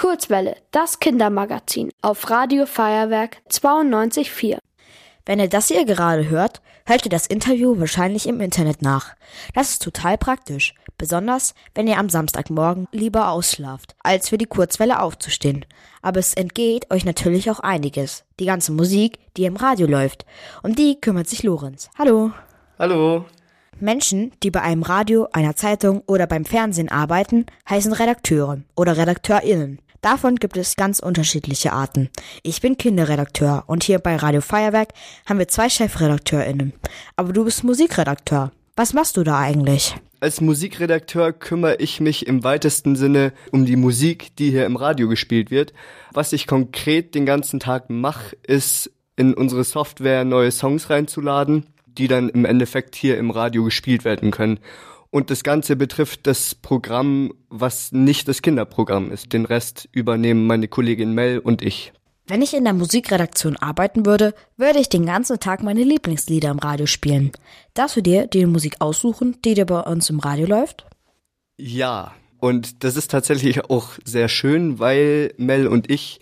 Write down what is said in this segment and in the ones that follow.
Kurzwelle, das Kindermagazin auf Radio Feuerwerk 92.4. Wenn ihr das hier gerade hört, hört ihr das Interview wahrscheinlich im Internet nach. Das ist total praktisch, besonders wenn ihr am Samstagmorgen lieber ausschlaft, als für die Kurzwelle aufzustehen. Aber es entgeht euch natürlich auch einiges. Die ganze Musik, die im Radio läuft. Um die kümmert sich Lorenz. Hallo. Hallo. Menschen, die bei einem Radio, einer Zeitung oder beim Fernsehen arbeiten, heißen Redakteure oder RedakteurInnen. Davon gibt es ganz unterschiedliche Arten. Ich bin Kinderredakteur und hier bei Radio Feuerwerk haben wir zwei ChefredakteurInnen. Aber du bist Musikredakteur. Was machst du da eigentlich? Als Musikredakteur kümmere ich mich im weitesten Sinne um die Musik, die hier im Radio gespielt wird. Was ich konkret den ganzen Tag mache, ist in unsere Software neue Songs reinzuladen, die dann im Endeffekt hier im Radio gespielt werden können. Und das Ganze betrifft das Programm, was nicht das Kinderprogramm ist. Den Rest übernehmen meine Kollegin Mel und ich. Wenn ich in der Musikredaktion arbeiten würde, würde ich den ganzen Tag meine Lieblingslieder im Radio spielen. Darfst du dir die Musik aussuchen, die dir bei uns im Radio läuft? Ja, und das ist tatsächlich auch sehr schön, weil Mel und ich,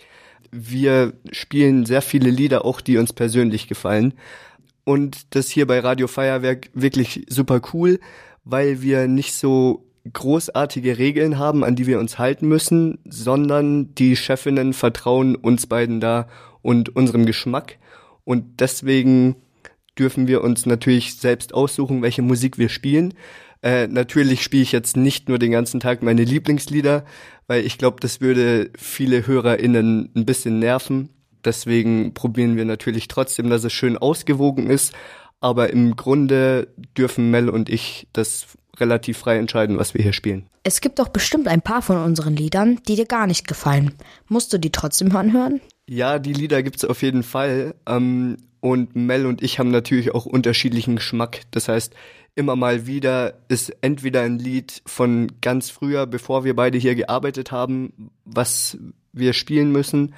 wir spielen sehr viele Lieder auch, die uns persönlich gefallen. Und das hier bei Radio Feuerwerk wirklich super cool, weil wir nicht so großartige Regeln haben, an die wir uns halten müssen, sondern die Chefinnen vertrauen uns beiden da und unserem Geschmack. Und deswegen dürfen wir uns natürlich selbst aussuchen, welche Musik wir spielen. Äh, natürlich spiele ich jetzt nicht nur den ganzen Tag meine Lieblingslieder, weil ich glaube, das würde viele HörerInnen ein bisschen nerven. Deswegen probieren wir natürlich trotzdem, dass es schön ausgewogen ist, aber im Grunde dürfen Mel und ich das relativ frei entscheiden, was wir hier spielen. Es gibt doch bestimmt ein paar von unseren Liedern, die dir gar nicht gefallen. Musst du die trotzdem anhören? Ja, die Lieder gibt's auf jeden Fall. Ähm, und Mel und ich haben natürlich auch unterschiedlichen Geschmack. Das heißt, immer mal wieder ist entweder ein Lied von ganz früher, bevor wir beide hier gearbeitet haben, was wir spielen müssen,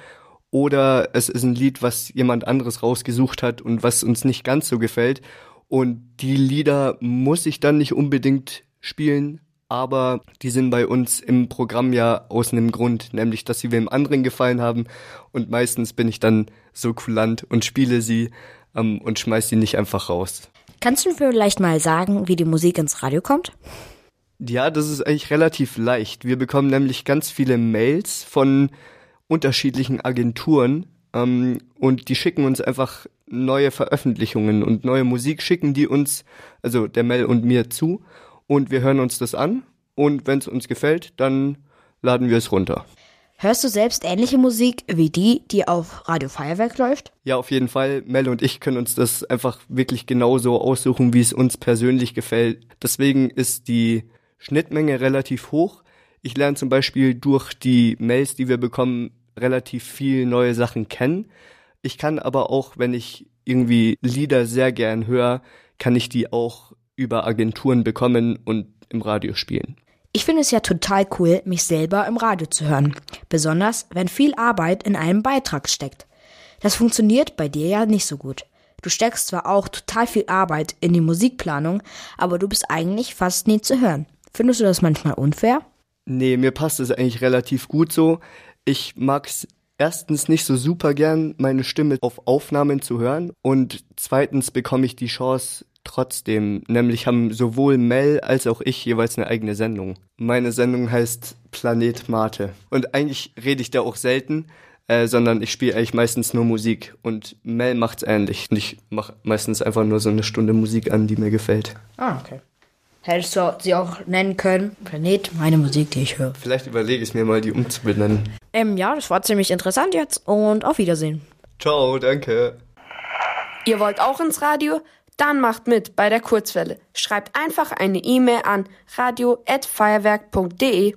oder es ist ein Lied, was jemand anderes rausgesucht hat und was uns nicht ganz so gefällt. Und die Lieder muss ich dann nicht unbedingt spielen, aber die sind bei uns im Programm ja aus einem Grund, nämlich dass sie wem anderen gefallen haben. Und meistens bin ich dann so kulant und spiele sie ähm, und schmeiß sie nicht einfach raus. Kannst du vielleicht mal sagen, wie die Musik ins Radio kommt? Ja, das ist eigentlich relativ leicht. Wir bekommen nämlich ganz viele Mails von unterschiedlichen Agenturen ähm, und die schicken uns einfach neue Veröffentlichungen und neue Musik schicken die uns, also der Mel und mir zu und wir hören uns das an und wenn es uns gefällt, dann laden wir es runter. Hörst du selbst ähnliche Musik wie die, die auf Radio Feuerwerk läuft? Ja, auf jeden Fall. Mel und ich können uns das einfach wirklich genauso aussuchen, wie es uns persönlich gefällt. Deswegen ist die Schnittmenge relativ hoch. Ich lerne zum Beispiel durch die Mails, die wir bekommen, relativ viel neue Sachen kennen. Ich kann aber auch, wenn ich irgendwie Lieder sehr gern höre, kann ich die auch über Agenturen bekommen und im Radio spielen. Ich finde es ja total cool, mich selber im Radio zu hören. Besonders, wenn viel Arbeit in einem Beitrag steckt. Das funktioniert bei dir ja nicht so gut. Du steckst zwar auch total viel Arbeit in die Musikplanung, aber du bist eigentlich fast nie zu hören. Findest du das manchmal unfair? Nee, mir passt es eigentlich relativ gut so. Ich mag's erstens nicht so super gern, meine Stimme auf Aufnahmen zu hören und zweitens bekomme ich die Chance trotzdem, nämlich haben sowohl Mel als auch ich jeweils eine eigene Sendung. Meine Sendung heißt Planet Mate und eigentlich rede ich da auch selten, äh, sondern ich spiele eigentlich meistens nur Musik und Mel macht's ähnlich. Und ich mache meistens einfach nur so eine Stunde Musik an, die mir gefällt. Ah, okay. Hättest du sie auch nennen können? Planet, meine Musik, die ich höre. Vielleicht überlege ich mir mal, die umzubenennen. Ähm, ja, das war ziemlich interessant jetzt und auf Wiedersehen. Ciao, danke. Ihr wollt auch ins Radio? Dann macht mit bei der Kurzwelle. Schreibt einfach eine E-Mail an radio@feuerwerk.de.